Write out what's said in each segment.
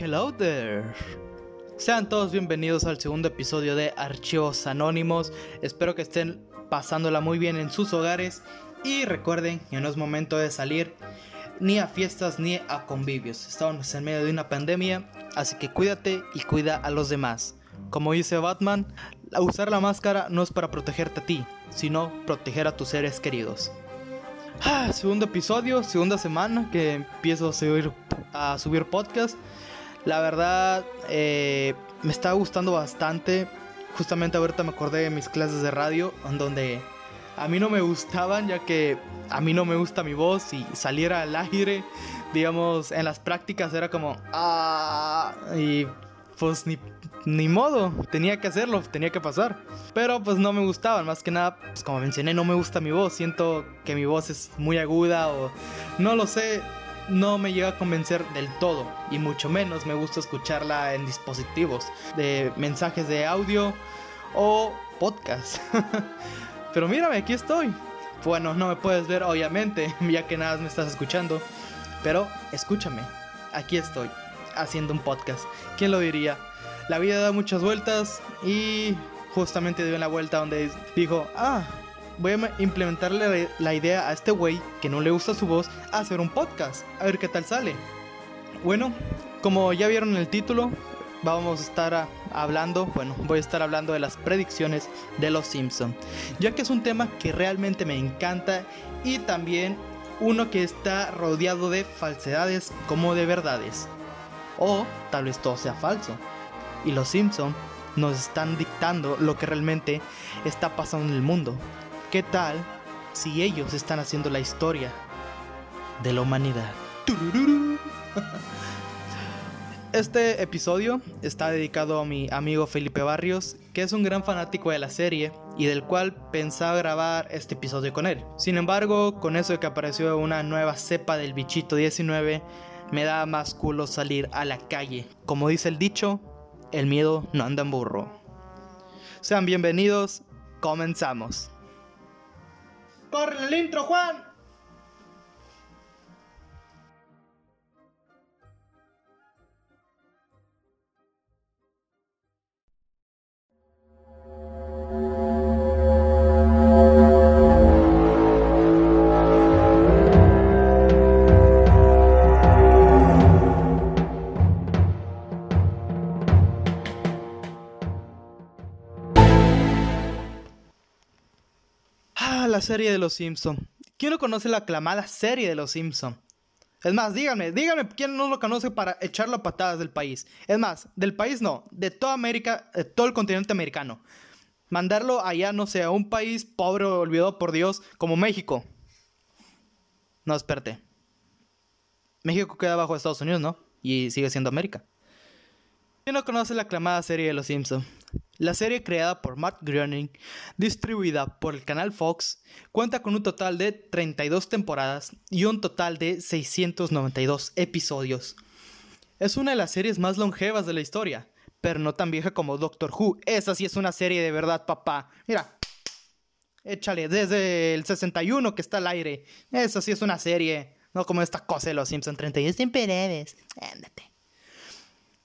Hello there. Sean todos bienvenidos al segundo episodio de Archivos Anónimos. Espero que estén pasándola muy bien en sus hogares y recuerden que no es momento de salir ni a fiestas ni a convivios. Estamos en medio de una pandemia, así que cuídate y cuida a los demás. Como dice Batman, usar la máscara no es para protegerte a ti, sino proteger a tus seres queridos. Ah, segundo episodio, segunda semana que empiezo a subir, a subir podcast. La verdad, eh, me está gustando bastante. Justamente ahorita me acordé de mis clases de radio, en donde a mí no me gustaban, ya que a mí no me gusta mi voz y saliera al aire, digamos, en las prácticas era como, ah, y pues ni, ni modo, tenía que hacerlo, tenía que pasar. Pero pues no me gustaban, más que nada, pues como mencioné, no me gusta mi voz, siento que mi voz es muy aguda o no lo sé, no me llega a convencer del todo y mucho menos me gusta escucharla en dispositivos de mensajes de audio o podcast. Pero mírame, aquí estoy. Bueno, no me puedes ver obviamente, ya que nada me estás escuchando, pero escúchame, aquí estoy haciendo un podcast. ¿Quién lo diría? La vida da muchas vueltas y justamente dio una vuelta donde dijo, ah, voy a implementarle la idea a este güey que no le gusta su voz a hacer un podcast. A ver qué tal sale. Bueno, como ya vieron en el título, vamos a estar hablando, bueno, voy a estar hablando de las predicciones de los Simpson, ya que es un tema que realmente me encanta y también uno que está rodeado de falsedades como de verdades. O tal vez todo sea falso. Y los Simpson nos están dictando lo que realmente está pasando en el mundo. ¿Qué tal si ellos están haciendo la historia de la humanidad? Este episodio está dedicado a mi amigo Felipe Barrios, que es un gran fanático de la serie y del cual pensaba grabar este episodio con él. Sin embargo, con eso de que apareció una nueva cepa del bichito 19, me da más culo salir a la calle. Como dice el dicho, el miedo no anda en burro. Sean bienvenidos, comenzamos. ¡Corre el intro, Juan! Serie de Los Simpson? ¿Quién no conoce la aclamada serie de Los Simpson? Es más, díganme, díganme quién no lo conoce para echarlo a patadas del país. Es más, del país no, de toda América, de todo el continente americano. Mandarlo allá, no sé, a un país pobre o olvidado por Dios como México. No, espérate. México queda bajo Estados Unidos, ¿no? Y sigue siendo América. ¿Quién no conoce la aclamada serie de Los Simpson? La serie creada por Matt Groening, distribuida por el canal Fox, cuenta con un total de 32 temporadas y un total de 692 episodios. Es una de las series más longevas de la historia, pero no tan vieja como Doctor Who. Esa sí es una serie de verdad, papá. Mira, échale, desde el 61 que está al aire. Esa sí es una serie, no como esta cosa de los Simpson 32 temporadas. Ándate.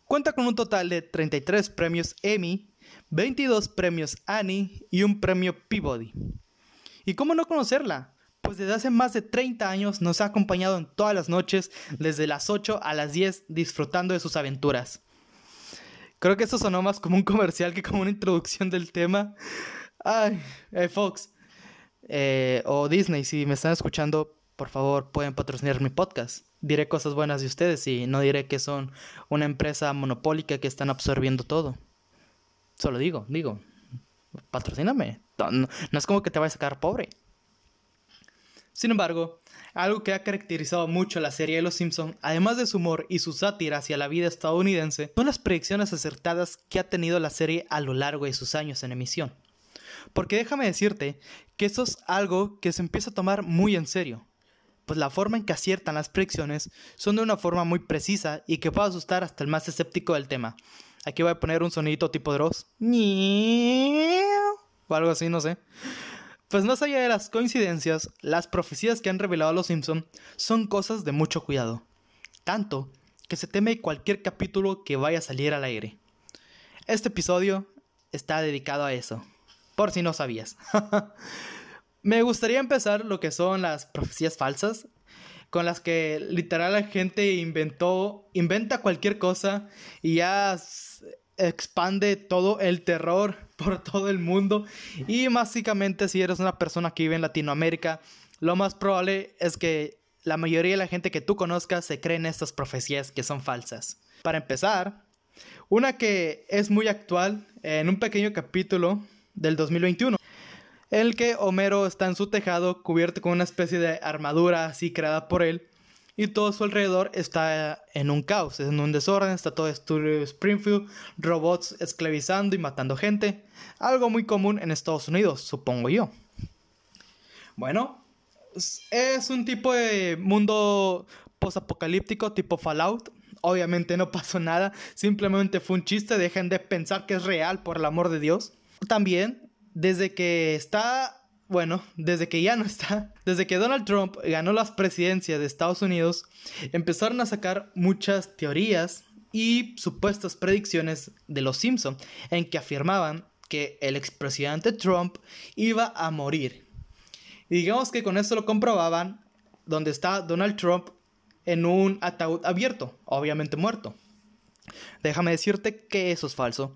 Cuenta con un total de 33 premios Emmy 22 premios Annie y un premio Peabody. ¿Y cómo no conocerla? Pues desde hace más de 30 años nos ha acompañado en todas las noches, desde las 8 a las 10, disfrutando de sus aventuras. Creo que esto sonó más como un comercial que como una introducción del tema. Ay, eh, Fox eh, o Disney, si me están escuchando, por favor pueden patrocinar mi podcast. Diré cosas buenas de ustedes y no diré que son una empresa monopólica que están absorbiendo todo. Solo digo, digo, patrocíname. No, es como que te vayas a sacar pobre. Sin embargo, algo que ha caracterizado mucho la serie de Los Simpson, además de su humor y su sátira hacia la vida estadounidense, son las predicciones acertadas que ha tenido la serie a lo largo de sus años en emisión. Porque déjame decirte que esto es algo que se empieza a tomar muy en serio, pues la forma en que aciertan las predicciones son de una forma muy precisa y que puede asustar hasta el más escéptico del tema, Aquí voy a poner un sonidito tipo Dross. O algo así, no sé. Pues más allá de las coincidencias, las profecías que han revelado los Simpson son cosas de mucho cuidado. Tanto que se teme cualquier capítulo que vaya a salir al aire. Este episodio está dedicado a eso, por si no sabías. Me gustaría empezar lo que son las profecías falsas, con las que literal la gente inventó, inventa cualquier cosa y ya expande todo el terror por todo el mundo. Y básicamente si eres una persona que vive en Latinoamérica, lo más probable es que la mayoría de la gente que tú conozcas se cree en estas profecías que son falsas. Para empezar, una que es muy actual en un pequeño capítulo del 2021 el que Homero está en su tejado cubierto con una especie de armadura así creada por él y todo su alrededor está en un caos, en un desorden, está todo Estudio Springfield, robots esclavizando y matando gente, algo muy común en Estados Unidos, supongo yo. Bueno, es un tipo de mundo posapocalíptico tipo Fallout. Obviamente no pasó nada, simplemente fue un chiste, dejen de pensar que es real por el amor de Dios. También desde que está, bueno, desde que ya no está, desde que Donald Trump ganó las presidencias de Estados Unidos, empezaron a sacar muchas teorías y supuestas predicciones de los Simpson en que afirmaban que el expresidente Trump iba a morir. Y digamos que con esto lo comprobaban donde está Donald Trump en un ataúd abierto, obviamente muerto. Déjame decirte que eso es falso.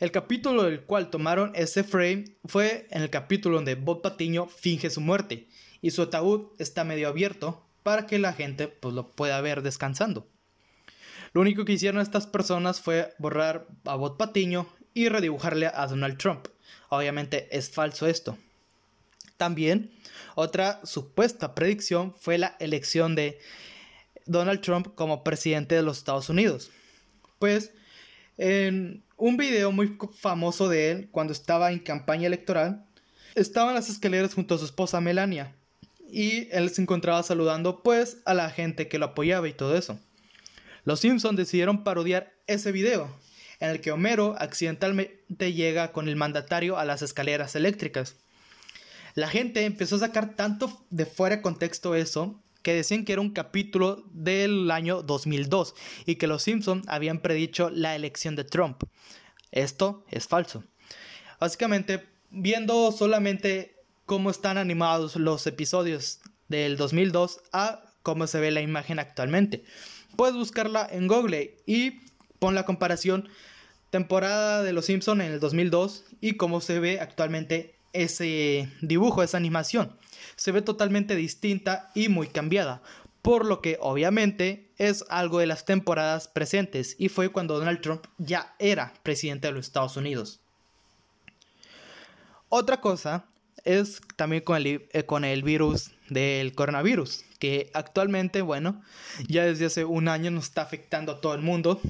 El capítulo del cual tomaron ese frame fue en el capítulo donde Bob Patiño finge su muerte y su ataúd está medio abierto para que la gente pues, lo pueda ver descansando. Lo único que hicieron estas personas fue borrar a Bob Patiño y redibujarle a Donald Trump. Obviamente es falso esto. También otra supuesta predicción fue la elección de Donald Trump como presidente de los Estados Unidos. Pues en un video muy famoso de él cuando estaba en campaña electoral, estaba en las escaleras junto a su esposa Melania y él se encontraba saludando pues a la gente que lo apoyaba y todo eso. Los Simpsons decidieron parodiar ese video en el que Homero accidentalmente llega con el mandatario a las escaleras eléctricas. La gente empezó a sacar tanto de fuera de contexto eso que decían que era un capítulo del año 2002 y que los Simpson habían predicho la elección de Trump. Esto es falso. Básicamente, viendo solamente cómo están animados los episodios del 2002 a cómo se ve la imagen actualmente. Puedes buscarla en Google y pon la comparación temporada de Los Simpson en el 2002 y cómo se ve actualmente ese dibujo, esa animación se ve totalmente distinta y muy cambiada, por lo que obviamente es algo de las temporadas presentes y fue cuando Donald Trump ya era presidente de los Estados Unidos. Otra cosa es también con el, eh, con el virus del coronavirus, que actualmente, bueno, ya desde hace un año nos está afectando a todo el mundo,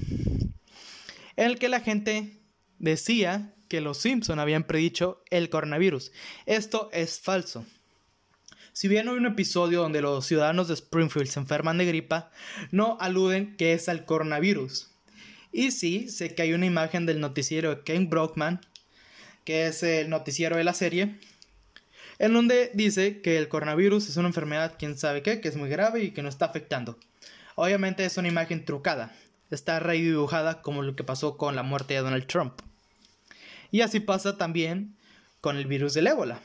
en el que la gente decía que los Simpson habían predicho el coronavirus. Esto es falso. Si bien hay un episodio donde los ciudadanos de Springfield se enferman de gripa, no aluden que es al coronavirus. Y sí, sé que hay una imagen del noticiero de Ken Brockman, que es el noticiero de la serie, en donde dice que el coronavirus es una enfermedad, quién sabe qué, que es muy grave y que no está afectando. Obviamente es una imagen trucada, está redibujada como lo que pasó con la muerte de Donald Trump. Y así pasa también con el virus del ébola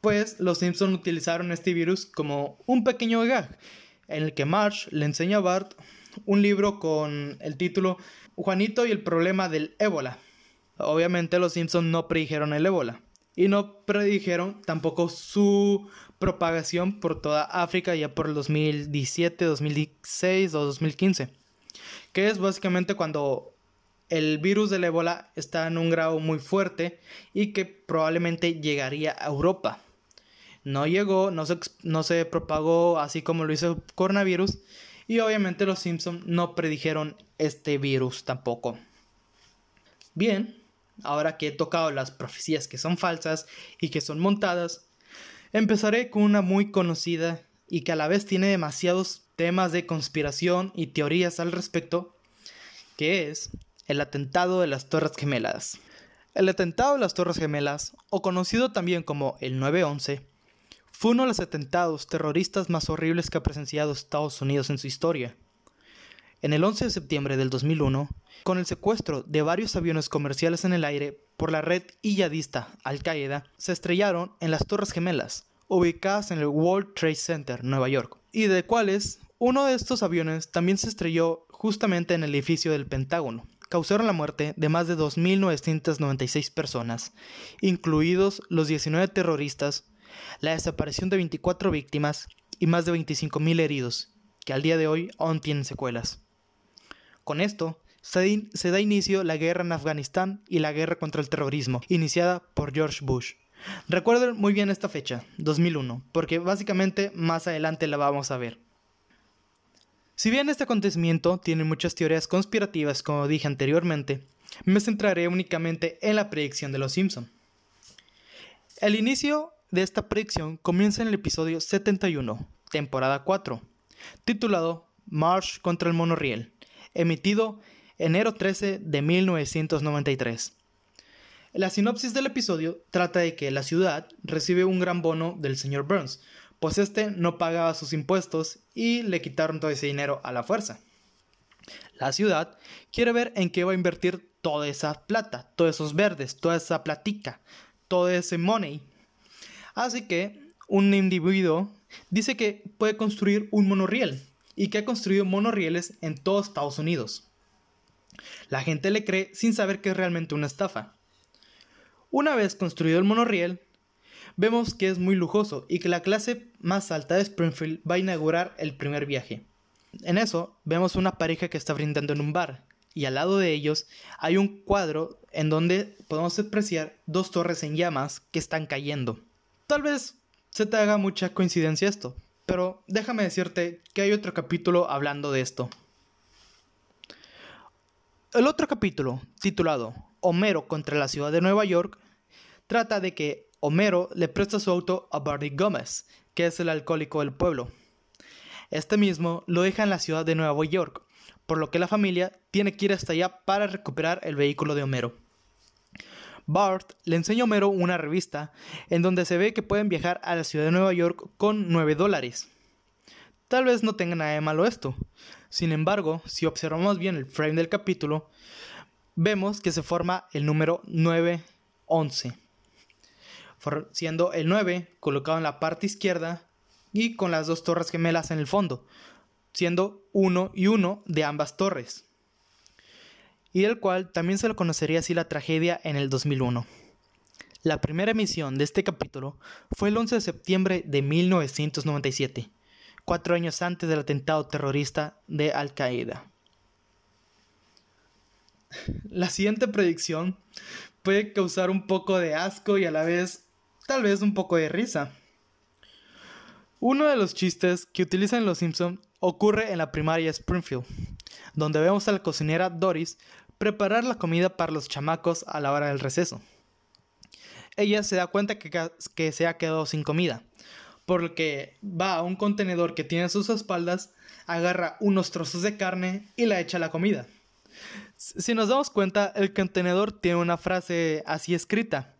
pues los Simpson utilizaron este virus como un pequeño gag, en el que Marge le enseña a Bart un libro con el título Juanito y el problema del ébola. Obviamente los Simpson no predijeron el ébola y no predijeron tampoco su propagación por toda África ya por el 2017, 2016 o 2015, que es básicamente cuando el virus del ébola está en un grado muy fuerte y que probablemente llegaría a Europa no llegó, no se, no se propagó así como lo hizo el coronavirus. Y obviamente los Simpsons no predijeron este virus tampoco. Bien, ahora que he tocado las profecías que son falsas y que son montadas, empezaré con una muy conocida y que a la vez tiene demasiados temas de conspiración y teorías al respecto, que es el atentado de las Torres Gemelas. El atentado de las Torres Gemelas, o conocido también como el 9-11, fue uno de los atentados terroristas más horribles que ha presenciado Estados Unidos en su historia. En el 11 de septiembre del 2001, con el secuestro de varios aviones comerciales en el aire por la red yihadista Al-Qaeda, se estrellaron en las Torres Gemelas, ubicadas en el World Trade Center, Nueva York, y de cuales uno de estos aviones también se estrelló justamente en el edificio del Pentágono. Causaron la muerte de más de 2.996 personas, incluidos los 19 terroristas, la desaparición de 24 víctimas y más de 25.000 heridos, que al día de hoy aún tienen secuelas. Con esto, se, da inicio la guerra en Afganistán y la guerra contra el terrorismo, iniciada por George Bush. Recuerden muy bien esta fecha, 2001, porque básicamente más adelante la vamos a ver. Si bien este acontecimiento tiene muchas teorías conspirativas, como dije anteriormente, me centraré únicamente en la predicción de los Simpson. El inicio de esta predicción comienza en el episodio 71, temporada 4, titulado March contra el monorriel emitido enero 13 de 1993. La sinopsis del episodio trata de que la ciudad recibe un gran bono del señor Burns, pues este no pagaba sus impuestos y le quitaron todo ese dinero a la fuerza. La ciudad quiere ver en qué va a invertir toda esa plata, todos esos verdes, toda esa platica, todo ese money. Así que un individuo dice que puede construir un monorriel y que ha construido monorrieles en todo Estados Unidos. La gente le cree sin saber que es realmente una estafa. Una vez construido el monorriel, vemos que es muy lujoso y que la clase más alta de Springfield va a inaugurar el primer viaje. En eso vemos una pareja que está brindando en un bar y al lado de ellos hay un cuadro en donde podemos apreciar dos torres en llamas que están cayendo. Tal vez se te haga mucha coincidencia esto, pero déjame decirte que hay otro capítulo hablando de esto. El otro capítulo, titulado Homero contra la ciudad de Nueva York, trata de que Homero le presta su auto a Barney Gómez, que es el alcohólico del pueblo. Este mismo lo deja en la ciudad de Nueva York, por lo que la familia tiene que ir hasta allá para recuperar el vehículo de Homero. Bart le enseña a Homero una revista en donde se ve que pueden viajar a la ciudad de Nueva York con 9 dólares. Tal vez no tenga nada de malo esto. Sin embargo, si observamos bien el frame del capítulo, vemos que se forma el número 911, siendo el 9 colocado en la parte izquierda y con las dos torres gemelas en el fondo, siendo 1 y 1 de ambas torres y del cual también se lo conocería así la tragedia en el 2001. La primera emisión de este capítulo fue el 11 de septiembre de 1997, cuatro años antes del atentado terrorista de Al Qaeda. La siguiente predicción puede causar un poco de asco y a la vez tal vez un poco de risa. Uno de los chistes que utilizan los Simpson ocurre en la primaria Springfield, donde vemos a la cocinera Doris preparar la comida para los chamacos a la hora del receso. Ella se da cuenta que, se ha quedado sin comida, por lo que va a un contenedor que tiene a sus espaldas, agarra unos trozos de carne y la echa a la comida. Si nos damos cuenta, el contenedor tiene una frase así escrita,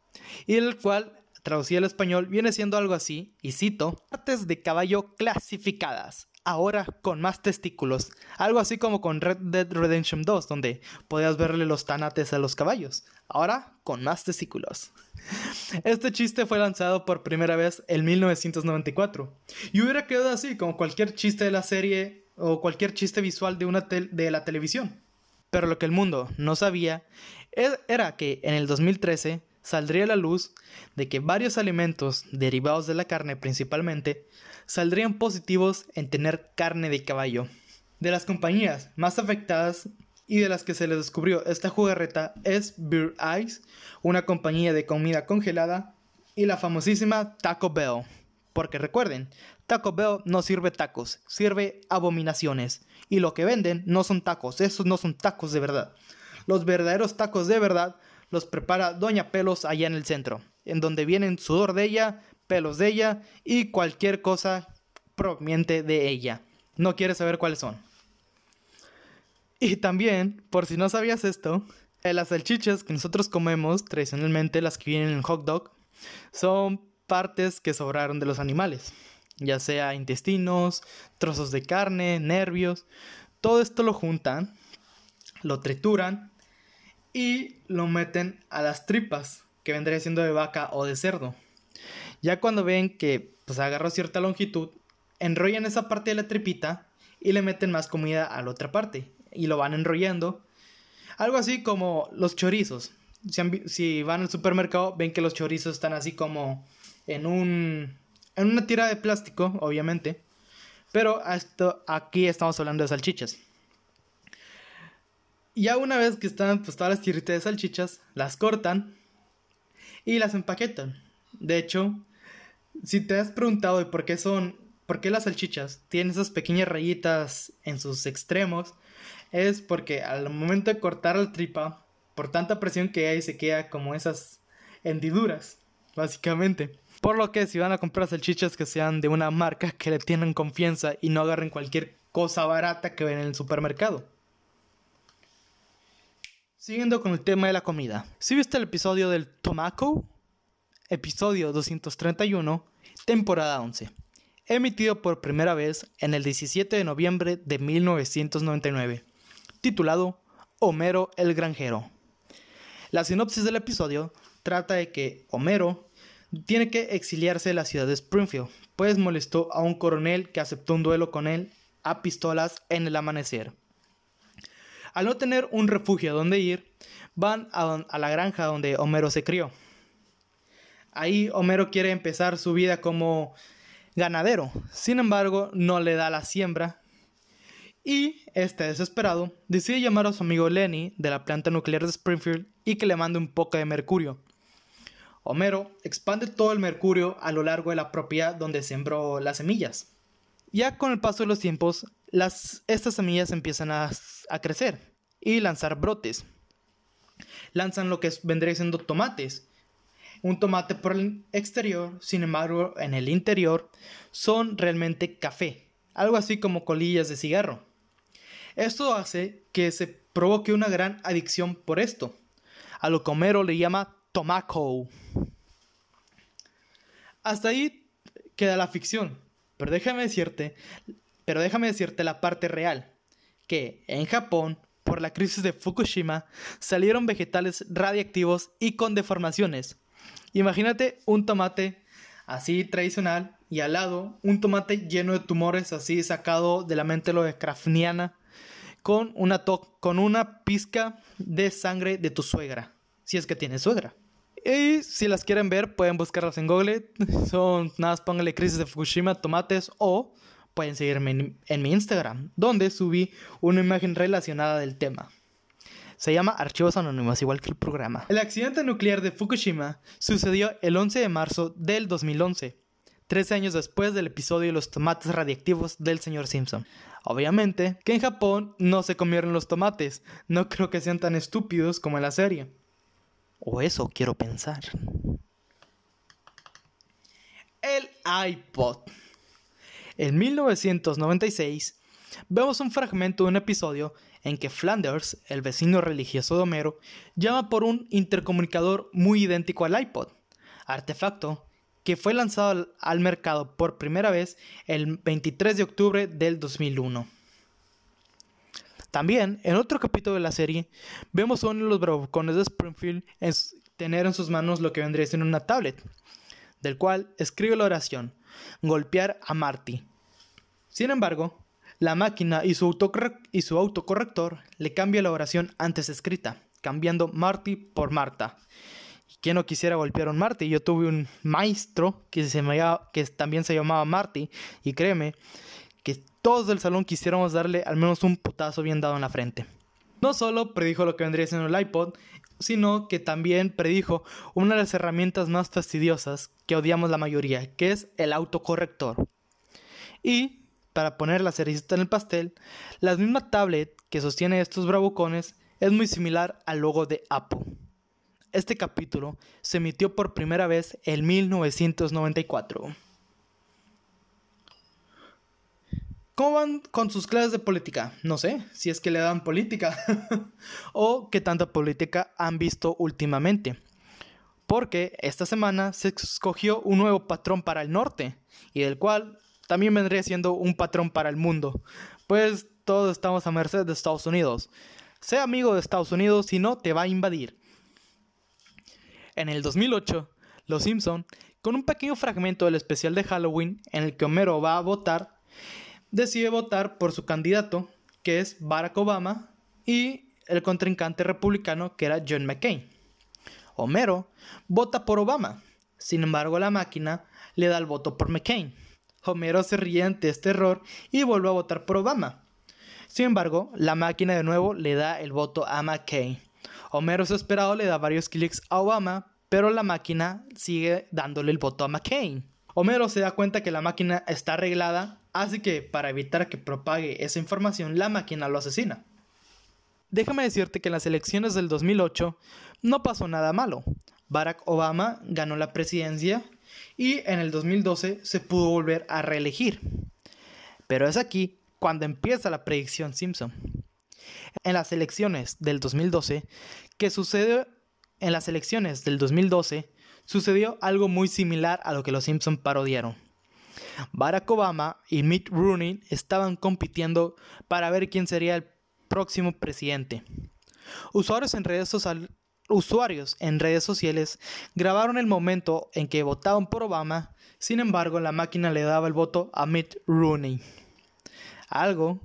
y el cual traducida al español viene siendo algo así, y cito, partes de caballo clasificadas, ahora con más testículos. Algo así como con Red Dead Redemption 2, donde podías verle los tanates a los caballos. Ahora con más testículos. Este chiste fue lanzado por primera vez en 1994. Y hubiera quedado así, como cualquier chiste de la serie o cualquier chiste visual de, una de la televisión. Pero lo que el mundo no sabía e-, era que en el 2013 saldría a la luz de que varios alimentos derivados de la carne principalmente saldrían positivos en tener carne de caballo. De las compañías más afectadas y de las que se les descubrió esta jugarreta es Beer Eyes, una compañía de comida congelada, y la famosísima Taco Bell. Porque recuerden, Taco Bell no sirve tacos, sirve abominaciones. Y lo que venden no son tacos, esos no son tacos de verdad. Los verdaderos tacos de verdad los prepara Doña Pelos allá en el centro, en donde vienen sudor de ella, pelos de ella y cualquier cosa proveniente de ella. No quieres saber cuáles son. Y también, por si no sabías esto, eh, las salchichas que nosotros comemos, tradicionalmente las que vienen en hot dog, son partes que sobraron de los animales, ya sea intestinos, trozos de carne, nervios, Todo esto lo juntan, lo trituran y lo meten a las tripas, que vendría siendo de vaca o de cerdo. Ya cuando ven que pues agarró cierta longitud, enrollan esa parte de la tripita y le meten más comida a la otra parte y lo van enrollando. Algo así como los chorizos. Si, van al supermercado ven que los chorizos están así como en un en una tira de plástico, obviamente. Pero esto, aquí estamos hablando de salchichas. Ya una vez que están pues, todas las tiritas de salchichas, las cortan y las empaquetan. De hecho, si te has preguntado por qué son, por qué las salchichas tienen esas pequeñas rayitas en sus extremos, es porque al momento de cortar la tripa, por tanta presión que hay, se queda como esas hendiduras, básicamente. Por lo que si van a comprar salchichas que sean de una marca que le tienen confianza y no agarren cualquier cosa barata que ven en el supermercado. Siguiendo con el tema de la comida. Si viste el episodio del Tomaco, episodio 231, temporada 11, emitido por primera vez en el 17 de noviembre de 1999, titulado Homero el granjero. La sinopsis del episodio trata de que Homero tiene que exiliarse de la ciudad de Springfield, pues molestó a un coronel que aceptó un duelo con él a pistolas en el amanecer. Al no tener un refugio donde ir, van a la granja donde Homero se crió. Ahí Homero quiere empezar su vida como ganadero, sin embargo no le da la siembra y este desesperado decide llamar a su amigo Lenny de la planta nuclear de Springfield y que le mande un poco de mercurio. Homero expande todo el mercurio a lo largo de la propiedad donde sembró las semillas. Ya con el paso de los tiempos, estas semillas empiezan a, a crecer y lanzar brotes. Lanzan lo que vendría siendo tomates, un tomate por el exterior, sin embargo, en el interior son realmente café, algo así como colillas de cigarro. Esto hace que se provoque una gran adicción por esto, a lo que Homero le llama tomaco. Hasta ahí queda la ficción, pero déjame decirte, pero déjame decirte la parte real, que en Japón por la crisis de Fukushima salieron vegetales radiactivos y con deformaciones, Imagínate un tomate así tradicional y al lado un tomate lleno de tumores así sacado de la mente lo de Krafniana con una, con una pizca de sangre de tu suegra, si es que tienes suegra. Y si las quieren ver, pueden buscarlas en Google. Son, nada más pónganle crisis de Fukushima, tomates o pueden seguirme en mi Instagram, donde subí una imagen relacionada del tema. Se llama Archivos Anónimos, igual que el programa. El accidente nuclear de Fukushima sucedió el 11 de marzo del 2011, 13 años después del episodio de los tomates radiactivos del señor Simpson. Obviamente que en Japón no se comieron los tomates, no creo que sean tan estúpidos como en la serie. O eso quiero pensar. El iPod. En 1996 vemos un fragmento de un episodio en que Flanders, el vecino religioso de Homero, llama por un intercomunicador muy idéntico al iPod, artefacto que fue lanzado al, mercado por primera vez el 23 de octubre del 2001. También, en otro capítulo de la serie, vemos a uno de los bravucones de Springfield tener en sus manos lo que vendría siendo una tablet, del cual escribe la oración, golpear a Marty. Sin embargo, la máquina y su, y su autocorrector le cambia la oración antes escrita, cambiando Marty por Marta. ¿Quién no quisiera golpear a un Marty? Yo tuve un maestro que, se que también se llamaba Marty y créeme que todos del salón quisiéramos darle al menos un putazo bien dado en la frente. No solo predijo lo que vendría siendo el iPod, sino que también predijo una de las herramientas más fastidiosas que odiamos la mayoría, que es el autocorrector. Y para poner la cerecita en el pastel, la misma tablet que sostiene estos bravucones es muy similar al logo de Apple. Este capítulo se emitió por primera vez en 1994. ¿Cómo van con sus clases de política? No sé, si es que le dan política o qué tanta política han visto últimamente. Porque esta semana se escogió un nuevo patrón para el norte y del cual también vendría siendo un patrón para el mundo. Pues todos estamos a merced de Estados Unidos. Sea amigo de Estados Unidos, si no, te va a invadir. En el 2008, Los Simpson, con un pequeño fragmento del especial de Halloween en el que Homero va a votar, decide votar por su candidato, que es Barack Obama, y el contrincante republicano, que era John McCain. Homero vota por Obama, sin embargo la máquina le da el voto por McCain. Homero se ríe ante este error y vuelve a votar por Obama. Sin embargo, la máquina de nuevo le da el voto a McCain. Homero desesperado le da varios clics a Obama, pero la máquina sigue dándole el voto a McCain. Homero se da cuenta que la máquina está arreglada, así que para evitar que propague esa información, la máquina lo asesina. Déjame decirte que en las elecciones del 2008 no pasó nada malo. Barack Obama ganó la presidencia y en el 2012 se pudo volver a reelegir. Pero es aquí cuando empieza la predicción Simpson. En las elecciones del 2012, que sucede en las elecciones del 2012, sucedió algo muy similar a lo que los Simpson parodiaron. Barack Obama y Mitt Romney estaban compitiendo para ver quién sería el próximo presidente. Usuarios en redes sociales usuarios en redes sociales grabaron el momento en que votaban por Obama, sin embargo la máquina le daba el voto a Mitt Rooney. Algo,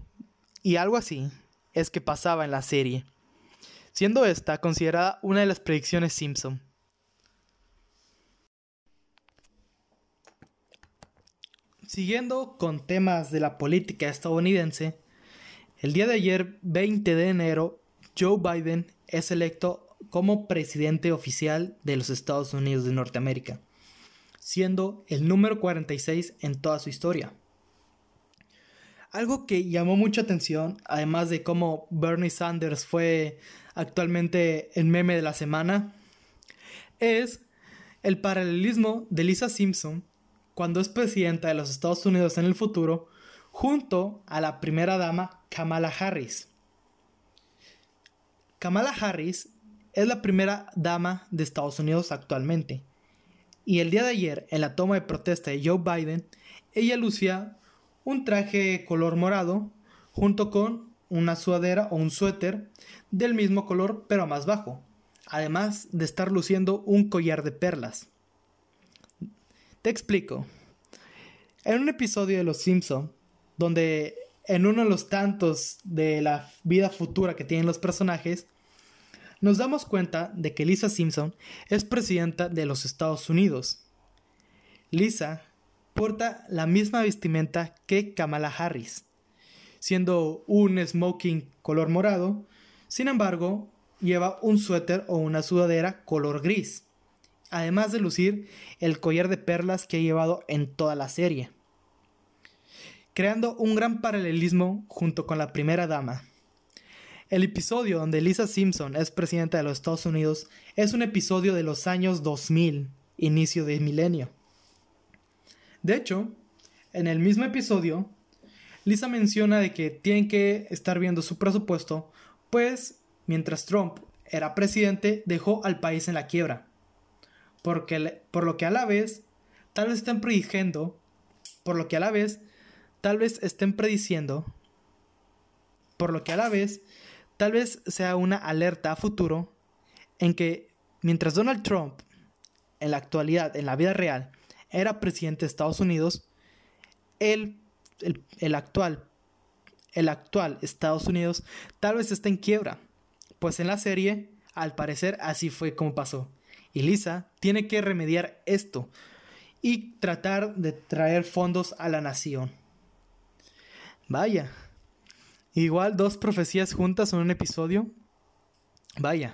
y algo así, es que pasaba en la serie, siendo esta considerada una de las predicciones Simpson. Siguiendo con temas de la política estadounidense, el día de ayer, 20 de enero, Joe Biden es electo como presidente oficial de los Estados Unidos de Norteamérica, siendo el número 46 en toda su historia. Algo que llamó mucha atención, además de cómo Bernie Sanders fue actualmente el meme de la semana, es el paralelismo de Lisa Simpson cuando es presidenta de los Estados Unidos en el futuro junto a la primera dama Kamala Harris. Kamala Harris es la primera dama de Estados Unidos actualmente. Y el día de ayer, en la toma de protesta de Joe Biden, ella lucía un traje color morado junto con una sudadera o un suéter del mismo color pero más bajo, además de estar luciendo un collar de perlas. Te explico. En un episodio de Los Simpson, donde en uno de los tantos de la vida futura que tienen los personajes, nos damos cuenta de que Lisa Simpson es presidenta de los Estados Unidos. Lisa porta la misma vestimenta que Kamala Harris, siendo un smoking color morado, sin embargo, lleva un suéter o una sudadera color gris, además de lucir el collar de perlas que ha llevado en toda la serie, creando un gran paralelismo junto con la primera dama. El episodio donde Lisa Simpson es presidenta de los Estados Unidos es un episodio de los años 2000, inicio del milenio. De hecho, en el mismo episodio, Lisa menciona de que tienen que estar viendo su presupuesto, pues mientras Trump era presidente dejó al país en la quiebra. Porque, por lo que a la vez, tal vez estén prediciendo, por lo que a la vez, tal vez estén prediciendo, por lo que a la vez tal vez sea una alerta a futuro en que mientras Donald Trump en la actualidad, en la vida real, era presidente de Estados Unidos, el, el, actual, el actual Estados Unidos tal vez está en quiebra. Pues en la serie, al parecer, así fue como pasó. Y Lisa tiene que remediar esto y tratar de traer fondos a la nación. Vaya, Igual dos profecías juntas en un episodio. Vaya,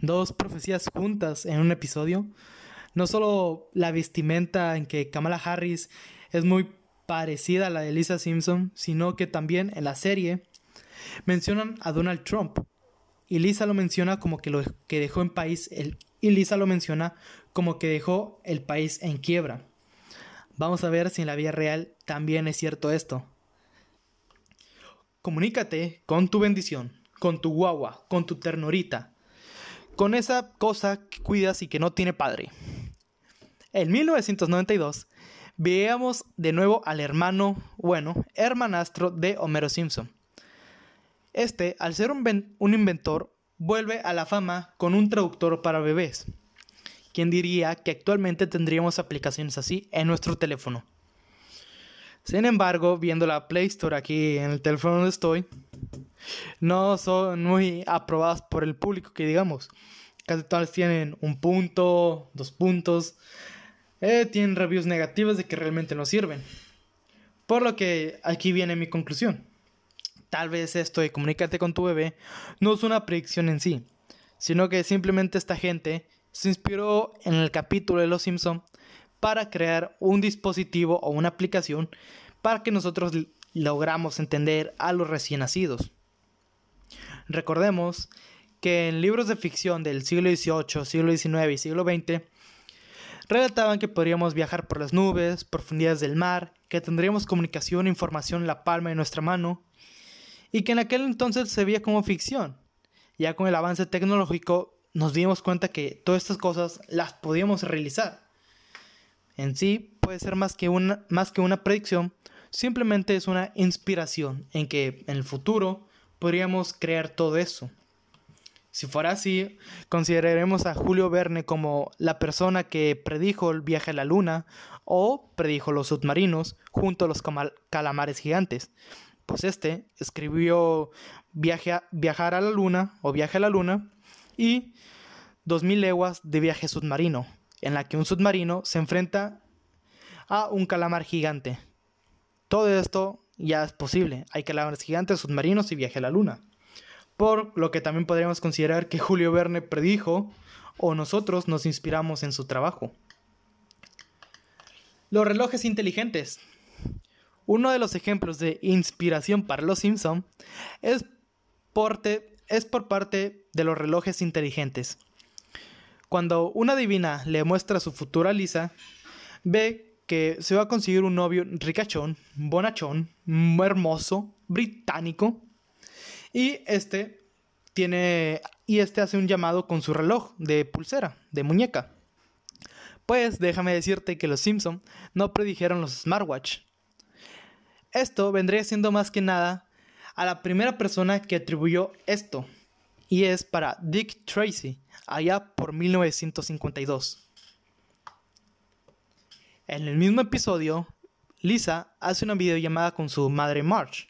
dos profecías juntas en un episodio. No solo la vestimenta en que Kamala Harris es muy parecida a la de Lisa Simpson, sino que también en la serie mencionan a Donald Trump. Y Lisa lo menciona como que lo que dejó en país el, y Lisa lo menciona como que dejó el país en quiebra. Vamos a ver si en la vida real también es cierto esto. Comunícate con tu bendición, con tu guagua, con tu ternurita, con esa cosa que cuidas y que no tiene padre. En 1992 veíamos de nuevo al hermano, bueno, hermanastro de Homero Simpson. Este, al ser un, un inventor, vuelve a la fama con un traductor para bebés. ¿Quién diría que actualmente tendríamos aplicaciones así en nuestro teléfono? Sin embargo, viendo la Play Store aquí en el teléfono donde estoy, no son muy aprobadas por el público, que digamos. Casi todas tienen un punto, dos puntos. Eh, tienen reviews negativas de que realmente no sirven. Por lo que aquí viene mi conclusión. Tal vez esto de comunícate con tu bebé no es una predicción en sí, sino que simplemente esta gente se inspiró en el capítulo de Los Simpson para crear un dispositivo o una aplicación para que nosotros logramos entender a los recién nacidos. Recordemos que en libros de ficción del siglo XVIII, siglo XIX y siglo XX relataban que podríamos viajar por las nubes, profundidades del mar, que tendríamos comunicación e información en la palma de nuestra mano, y que en aquel entonces se veía como ficción. Ya con el avance tecnológico nos dimos cuenta que todas estas cosas las podíamos realizar. En sí puede ser más que una, más que una predicción, simplemente es una inspiración en que en el futuro podríamos crear todo eso. Si fuera así, consideraremos a Julio Verne como la persona que predijo el viaje a la luna o predijo los submarinos junto a los calamares gigantes. Pues este escribió Viajar a la luna o Viaje a la luna y 2000 leguas de viaje submarino, en la que un submarino se enfrenta a un calamar gigante. Todo esto ya es posible. Hay calamares gigantes, submarinos y viaje a la luna por lo que también podríamos considerar que Julio Verne predijo o nosotros nos inspiramos en su trabajo. Los relojes inteligentes. Uno de los ejemplos de inspiración para los Simpson es, es por parte de los relojes inteligentes. Cuando una divina le muestra su futura Lisa, ve que se va a conseguir un novio ricachón, bonachón, hermoso, británico, y este tiene. Y este hace un llamado con su reloj de pulsera, de muñeca. Pues déjame decirte que los Simpson no predijeron los smartwatch. Esto vendría siendo más que nada a la primera persona que atribuyó esto. Y es para Dick Tracy, allá por 1952. En el mismo episodio, Lisa hace una videollamada con su madre Marge.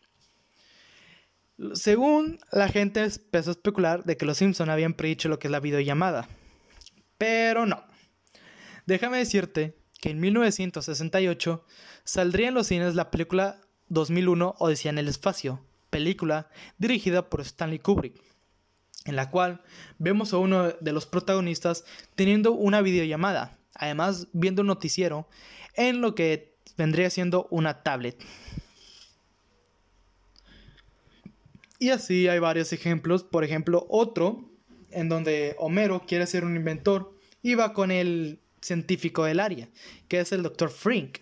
Según la gente empezó a especular de que los Simpson habían predicho lo que es la videollamada. Pero no. Déjame decirte que en 1968 saldría en los cines la película 2001 Odisea en el espacio, película dirigida por Stanley Kubrick, en la cual vemos a uno de los protagonistas teniendo una videollamada, además viendo un noticiero en lo que vendría siendo una tablet. Y así hay varios ejemplos. Por ejemplo, otro en donde Homero quiere ser un inventor y va con el científico del área, que es el Dr. Frink.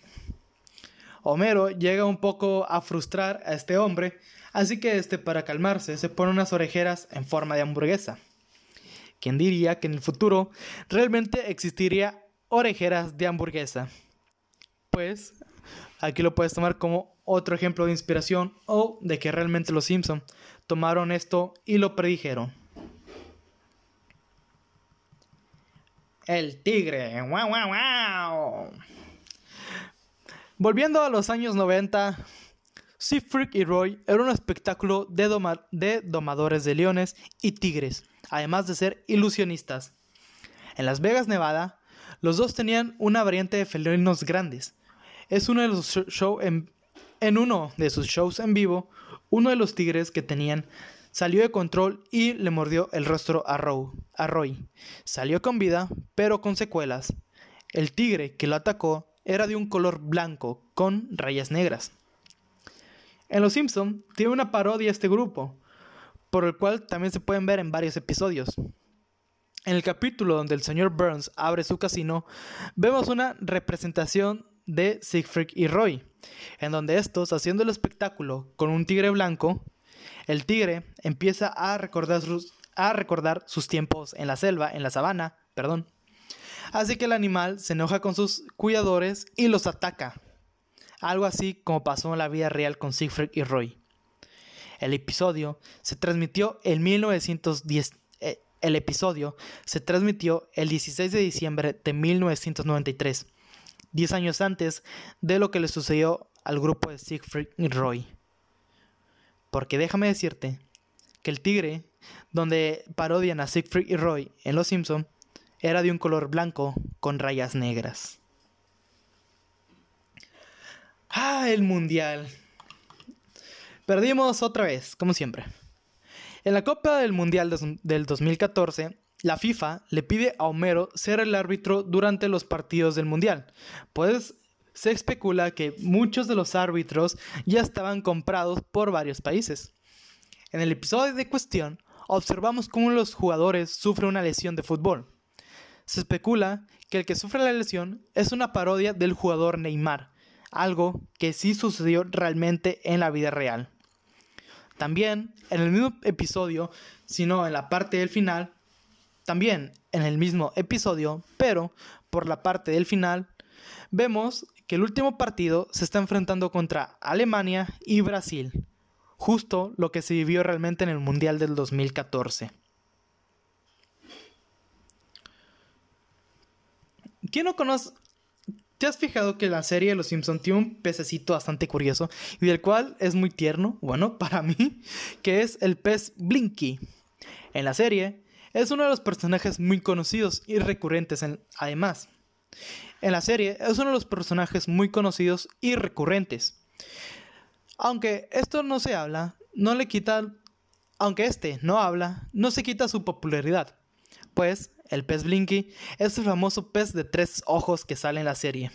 Homero llega un poco a frustrar a este hombre, así que este para calmarse se pone unas orejeras en forma de hamburguesa. ¿Quién diría que en el futuro realmente existiría orejeras de hamburguesa? Pues aquí lo puedes tomar como otro ejemplo de inspiración o de que realmente los Simpson tomaron esto y lo predijeron. El tigre. ¡Wow, wow, wow! Volviendo a los años 90, Siegfried y Roy era un espectáculo de, domadores de leones y tigres, además de ser ilusionistas. En Las Vegas, Nevada, los dos tenían una variante de felinos grandes. Es uno de los shows en en uno de sus shows en vivo, uno de los tigres que tenían salió de control y le mordió el rostro a, Roy. Salió con vida, pero con secuelas. El tigre que lo atacó era de un color blanco con rayas negras. En Los Simpson tiene una parodia este grupo, por el cual también se pueden ver en varios episodios. En el capítulo donde el señor Burns abre su casino, vemos una representación de Siegfried y Roy, en donde estos, haciendo el espectáculo con un tigre blanco, el tigre empieza a recordar sus, a recordar sus tiempos en la selva, en la sabana, perdón. Así que el animal se enoja con sus cuidadores y los ataca. Algo así como pasó en la vida real con Siegfried y Roy. El episodio se transmitió en 1910. Eh, el el 16 de diciembre de 1993, 10 años antes de lo que le sucedió al grupo de Siegfried y Roy. Porque déjame decirte que el tigre, donde parodian a Siegfried y Roy en Los Simpson, era de un color blanco con rayas negras. Ah, el mundial. Perdimos otra vez, como siempre. En la Copa del Mundial del 2014, la FIFA le pide a Homero ser el árbitro durante los partidos del Mundial, pues se especula que muchos de los árbitros ya estaban comprados por varios países. En el episodio de cuestión, observamos cómo los jugadores sufren una lesión de fútbol. Se especula que el que sufre la lesión es una parodia del jugador Neymar, algo que sí sucedió realmente en la vida real. También en el mismo episodio, sino en la parte del final, también en el mismo episodio, pero por la parte del final, vemos que el último partido se está enfrentando contra Alemania y Brasil, justo lo que se vivió realmente en el Mundial del 2014. ¿Quién no conoce? ¿Te has fijado que la serie de Los Simpson tiene un pececito bastante curioso y del cual es muy tierno, bueno, para mí, que es el pez Blinky? En la serie es uno de los personajes muy conocidos y recurrentes además. En la serie es uno de los personajes muy conocidos y recurrentes. Aunque esto no se habla, no le quita, aunque este no habla, no se quita su popularidad, pues el pez Blinky es el famoso pez de tres ojos que sale en la serie.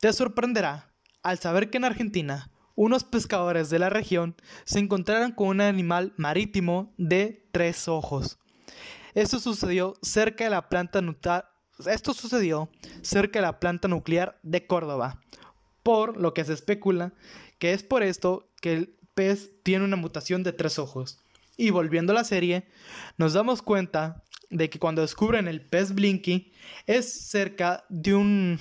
Te sorprenderá al saber que en Argentina unos pescadores de la región se encontraron con un animal marítimo de tres ojos. Esto sucedió cerca de la planta nuclear. Esto sucedió cerca de la planta nuclear de Córdoba, por lo que se especula que es por esto que el pez tiene una mutación de tres ojos. Y volviendo a la serie, nos damos cuenta de que cuando descubren el pez Blinky es cerca de un...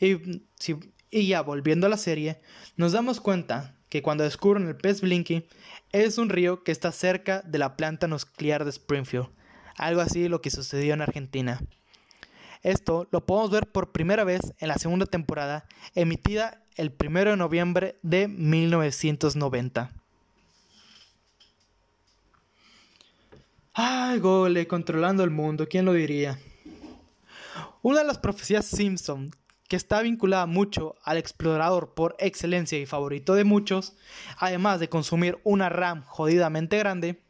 Y, ya volviendo a la serie, nos damos cuenta que cuando descubren el pez Blinky es un río que está cerca de la planta nuclear de Springfield. Algo así lo que sucedió en Argentina. Esto lo podemos ver por primera vez en la segunda temporada, emitida el 1 de noviembre de 1990. Ay, gole, controlando el mundo, ¿quién lo diría? Una de las profecías Simpson, que está vinculada mucho al explorador por excelencia y favorito de muchos, además de consumir una RAM jodidamente grande,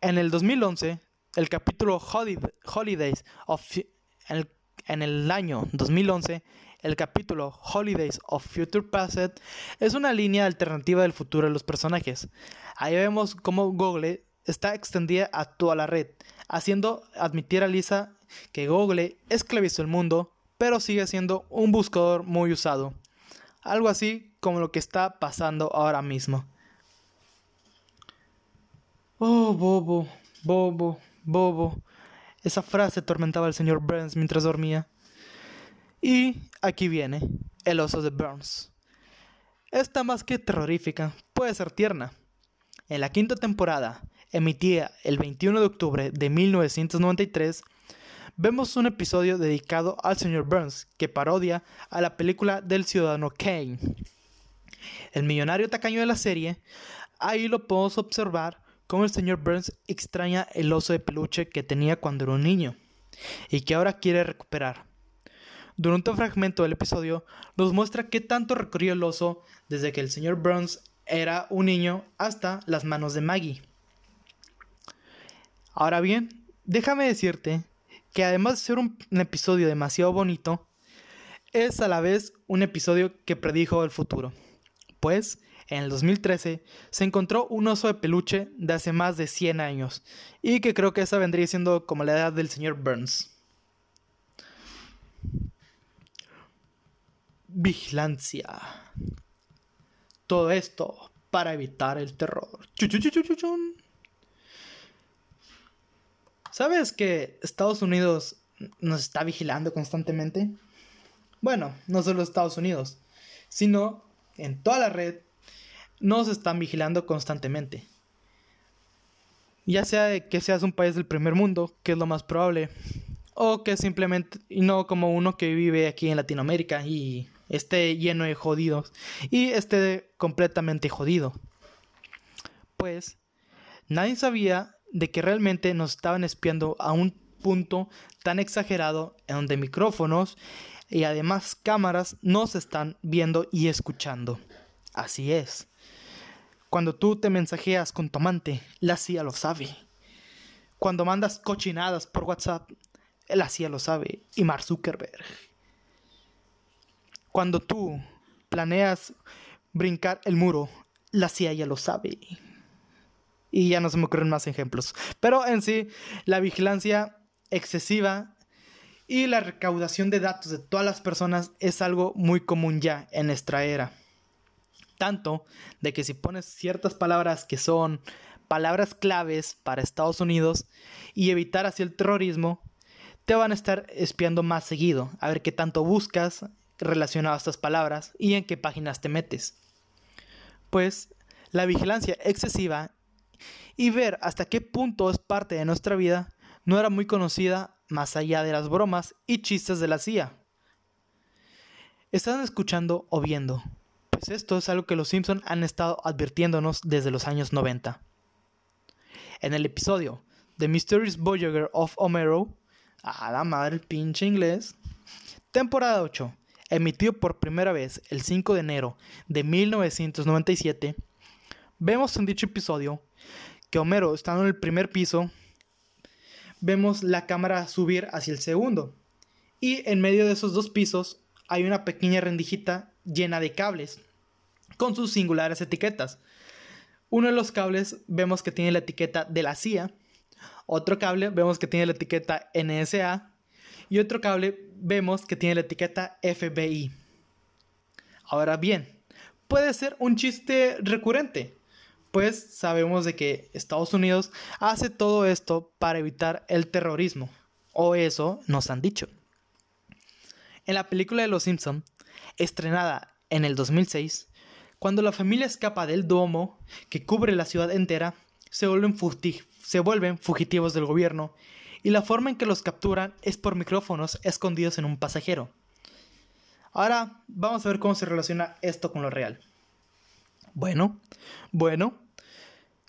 en el 2011, el capítulo Holidays of... En el, año 2011, el capítulo Holidays of Future Past es una línea alternativa del futuro de los personajes. Ahí vemos cómo Google está extendida a toda la red, haciendo admitir a Lisa que Google esclavizó el mundo, pero sigue siendo un buscador muy usado. Algo así como lo que está pasando ahora mismo. Oh, bobo, bobo, bobo. Esa frase atormentaba al señor Burns mientras dormía. Y aquí viene el oso de Burns. Esta más que terrorífica, puede ser tierna. En la quinta temporada, emitida el 21 de octubre de 1993, vemos un episodio dedicado al señor Burns que parodia a la película del ciudadano Kane. El millonario tacaño de la serie, ahí lo podemos observar como el señor Burns extraña el oso de peluche que tenía cuando era un niño y que ahora quiere recuperar. Durante un fragmento del episodio nos muestra qué tanto recorrió el oso desde que el señor Burns era un niño hasta las manos de Maggie. Ahora bien, déjame decirte que además de ser un, episodio demasiado bonito, es a la vez un episodio que predijo el futuro. Pues, en el 2013, se encontró un oso de peluche de hace más de 100 años, y que creo que esa vendría siendo como la edad del señor Burns. Vigilancia. Todo esto para evitar el terror. ¿Sabes que Estados Unidos nos está vigilando constantemente? bueno, no solo Estados Unidos, sino en toda la red, nos están vigilando constantemente. Ya sea que seas un país del primer mundo, que es lo más probable, o que simplemente, y no como uno que vive aquí en Latinoamérica y esté lleno de jodidos, y esté completamente jodido. Pues nadie sabía de que realmente nos estaban espiando a un punto tan exagerado en donde micrófonos y además cámaras nos están viendo y escuchando. Así es. Cuando tú te mensajeas con tu amante, la CIA lo sabe. Cuando mandas cochinadas por WhatsApp, la CIA lo sabe. Y Mark Zuckerberg. Cuando tú planeas brincar el muro, la CIA ya lo sabe. Y ya no se me ocurren más ejemplos. Pero en sí, la vigilancia excesiva y la recaudación de datos de todas las personas es algo muy común ya en nuestra era. Tanto de que si pones ciertas palabras que son palabras claves para Estados Unidos y evitar así el terrorismo, te van a estar espiando más seguido, a ver qué tanto buscas relacionado a estas palabras y en qué páginas te metes. Pues la vigilancia excesiva y ver hasta qué punto es parte de nuestra vida no era muy conocida más allá de las bromas y chistes de la CIA. Están escuchando o viendo, pues esto es algo que los Simpson han estado advirtiéndonos desde los años 90. En el episodio The Mysterious Voyager of Homero, a la madre pinche inglés, temporada 8, emitido por primera vez el 5 de enero de 1997, vemos en dicho episodio que Homero, estando en el primer piso, vemos la cámara subir hacia el segundo. Y en medio de esos dos pisos hay una pequeña rendijita llena de cables con sus singulares etiquetas. Uno de los cables vemos que tiene la etiqueta de la CIA, otro cable vemos que tiene la etiqueta NSA y otro cable vemos que tiene la etiqueta FBI. Ahora bien, puede ser un chiste recurrente, pues sabemos de que Estados Unidos hace todo esto para evitar el terrorismo, o eso nos han dicho. En la película de Los Simpson, estrenada en el 2006, cuando la familia escapa del domo que cubre la ciudad entera, se vuelven, se vuelven fugitivos del gobierno y la forma en que los capturan es por micrófonos escondidos en un pasajero. Ahora vamos a ver cómo se relaciona esto con lo real. Bueno, bueno,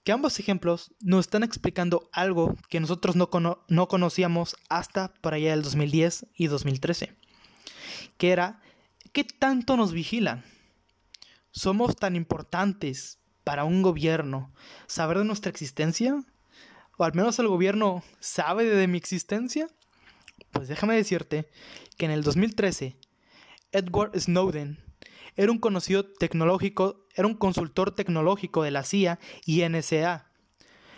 que ambos ejemplos nos están explicando algo que nosotros no, no conocíamos hasta por allá del 2010 y 2013, que era ¿qué tanto nos vigilan? ¿Somos tan importantes para un gobierno saber de nuestra existencia? ¿O al menos el gobierno sabe de mi existencia? Pues déjame decirte que en el 2013, Edward Snowden era un conocido tecnológico, era un consultor tecnológico de la CIA y NSA.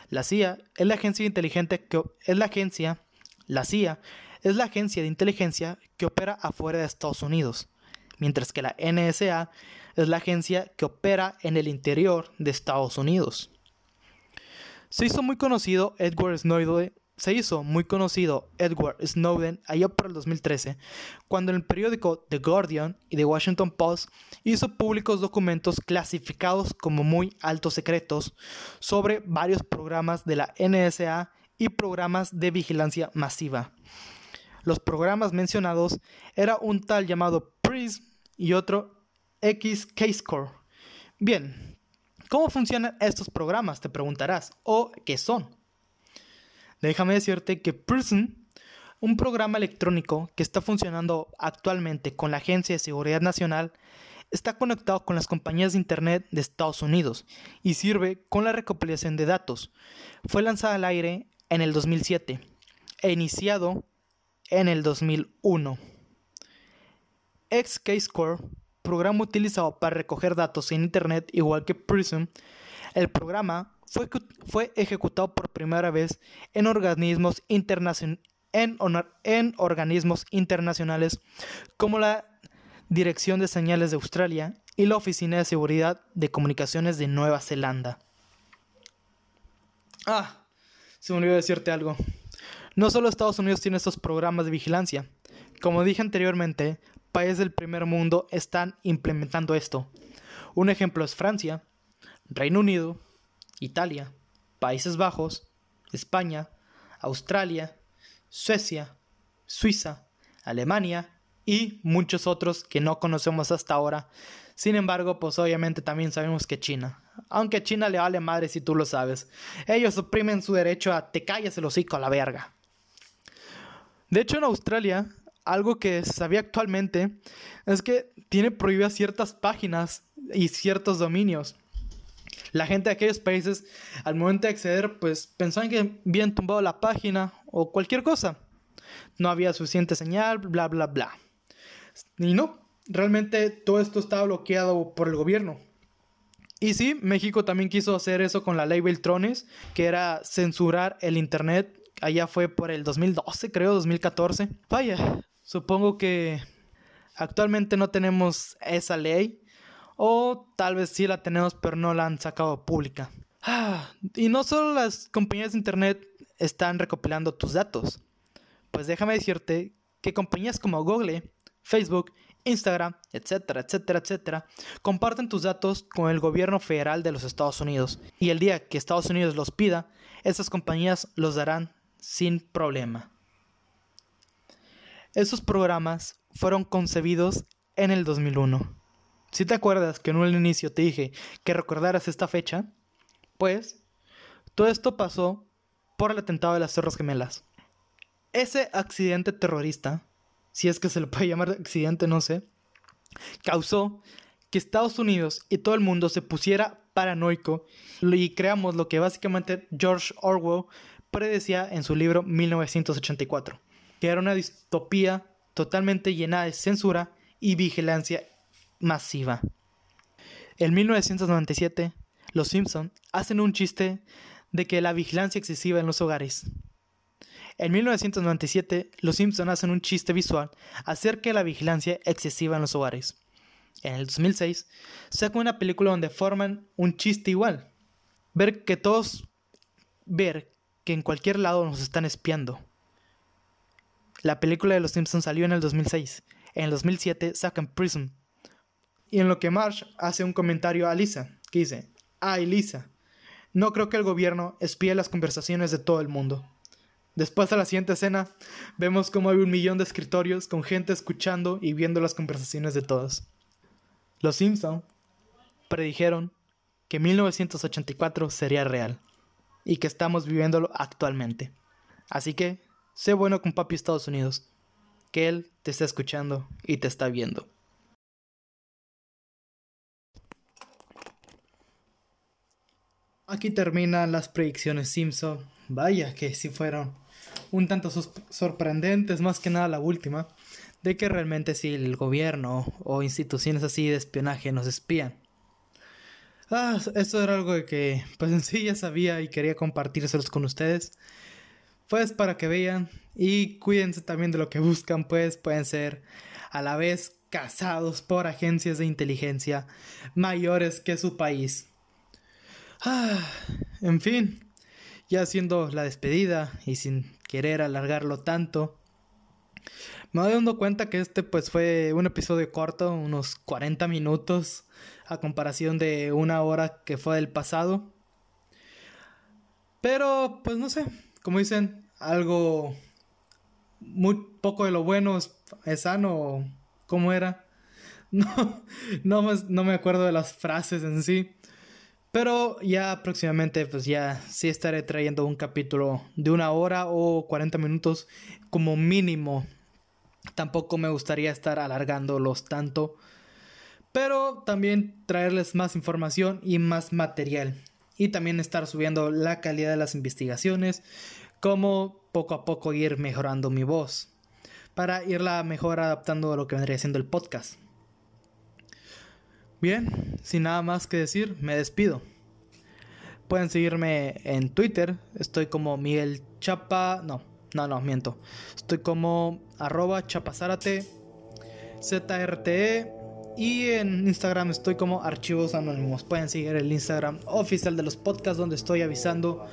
La CIA es la agencia inteligente que es la agencia, la CIA es la agencia de inteligencia que opera afuera de Estados Unidos, mientras que la NSA es la agencia que opera en el interior de Estados Unidos. Se hizo muy conocido Edward Snowden se hizo muy conocido Edward Snowden allá por el 2013, cuando el periódico The Guardian y The Washington Post hizo públicos documentos clasificados como muy altos secretos sobre varios programas de la NSA y programas de vigilancia masiva. Los programas mencionados era un tal llamado PRISM y otro XKScore. Bien, ¿cómo funcionan estos programas? Te preguntarás, o qué son. Déjame decirte que PRISM, un programa electrónico que está funcionando actualmente con la Agencia de Seguridad Nacional, está conectado con las compañías de Internet de Estados Unidos y sirve con la recopilación de datos. Fue lanzada al aire en el 2007 e iniciado en el 2001. XKScore, programa utilizado para recoger datos en Internet igual que Prism, el programa fue, ejecutado por primera vez en organismos, en organismos internacionales como la Dirección de Señales de Australia y la Oficina de Seguridad de Comunicaciones de Nueva Zelanda. Ah, se me olvidó decirte algo. No solo Estados Unidos tiene estos programas de vigilancia. Como dije anteriormente, países del primer mundo están implementando esto. Un ejemplo es Francia, Reino Unido, Italia, Países Bajos, España, Australia, Suecia, Suiza, Alemania y muchos otros que no conocemos hasta ahora. Sin embargo, pues obviamente también sabemos que China. Aunque China le vale madre si tú lo sabes. Ellos oprimen su derecho a te calles el hocico a la verga. De hecho, en Australia, algo que sabía actualmente es que tiene prohibidas ciertas páginas y ciertos dominios. La gente de aquellos países, al momento de acceder, pues pensaban que habían tumbado la página o cualquier cosa. No había suficiente señal, bla, bla, bla. Y no, realmente todo esto estaba bloqueado por el gobierno. Y sí, México también quiso hacer eso con la ley Beltrones, que era censurar el Internet. Allá fue por el 2012, creo, 2014. Vaya, supongo que actualmente no tenemos esa ley. O tal vez sí la tenemos, pero no la han sacado pública. Ah, y no solo las compañías de Internet están recopilando tus datos. Pues déjame decirte que compañías como Google, Facebook, Instagram, etcétera, etcétera, etcétera, comparten tus datos con el gobierno federal de los Estados Unidos. Y el día que Estados Unidos los pida, esas compañías los darán sin problema. Esos programas fueron concebidos en el 2001. Si te acuerdas que en un inicio te dije que recordaras esta fecha, pues todo esto pasó por el atentado de las Torres Gemelas. Ese accidente terrorista, si es que se le puede llamar accidente, no sé, causó que Estados Unidos y todo el mundo se pusiera paranoico y creamos lo que básicamente George Orwell predecía en su libro 1984, que era una distopía totalmente llena de censura y vigilancia masiva. En 1997, los Simpson hacen un chiste de que la vigilancia excesiva en los hogares en 1997, Los Simpson hacen un chiste visual acerca de la vigilancia excesiva en los hogares. En el 2006, sacan una película donde forman un chiste igual. Ver que todos... Ver que en cualquier lado nos están espiando. La película de Los Simpsons salió en el 2006. En el 2007 sacan Prism. Y en lo que Marsh hace un comentario a Lisa, que dice, ay Lisa, no creo que el gobierno espíe las conversaciones de todo el mundo. Después de la siguiente escena, vemos cómo hay un millón de escritorios con gente escuchando y viendo las conversaciones de todos. Los Simpson predijeron que 1984 sería real y que estamos viviéndolo actualmente. Así que, sé bueno con papi Estados Unidos, que él te está escuchando y te está viendo. Aquí terminan las predicciones Simpson. Vaya que si fueron un tanto sorprendentes, más que nada la última, de que realmente si el gobierno o instituciones así de espionaje nos espían. Ah, esto era algo que pues en sí ya sabía y quería compartírselos con ustedes. Pues para que vean y cuídense también de lo que buscan, pues pueden ser a la vez cazados por agencias de inteligencia mayores que su país. Ah, en fin, ya haciendo la despedida y sin querer alargarlo tanto. Me doy dando cuenta que este pues fue un episodio corto, unos 40 minutos, a comparación de una hora que fue del pasado. Pero pues no sé, como dicen, algo muy poco de lo bueno es, sano, ¿cómo era? No, no, no me acuerdo de las frases en sí. Pero ya próximamente, pues ya sí estaré trayendo un capítulo de una hora o 40 minutos como mínimo. Tampoco me gustaría estar alargándolos tanto. Pero también traerles más información y más material. Y también estar subiendo la calidad de las investigaciones. Como poco a poco ir mejorando mi voz. Para irla mejor adaptando a lo que vendría siendo el podcast. Bien, sin nada más que decir, me despido. Pueden seguirme en Twitter, estoy como Miguel Chapa, no, no, no, miento. Estoy como arroba chapazárate, ZRTE y en Instagram estoy como Archivos Anónimos. Pueden seguir el Instagram oficial de los podcasts donde estoy avisando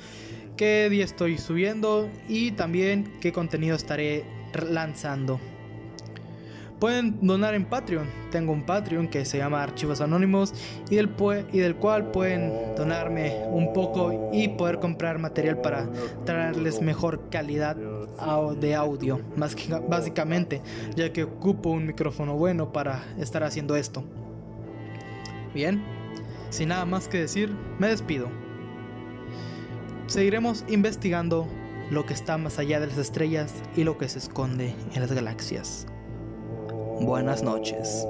qué día estoy subiendo y también qué contenido estaré lanzando. pueden donar en Patreon. Tengo un Patreon que se llama Archivos Anónimos y del, cual pueden donarme un poco y poder comprar material para traerles mejor calidad de audio, básicamente, ya que ocupo un micrófono bueno para estar haciendo esto. Bien, sin nada más que decir, me despido. Seguiremos investigando lo que está más allá de las estrellas y lo que se esconde en las galaxias. Buenas noches.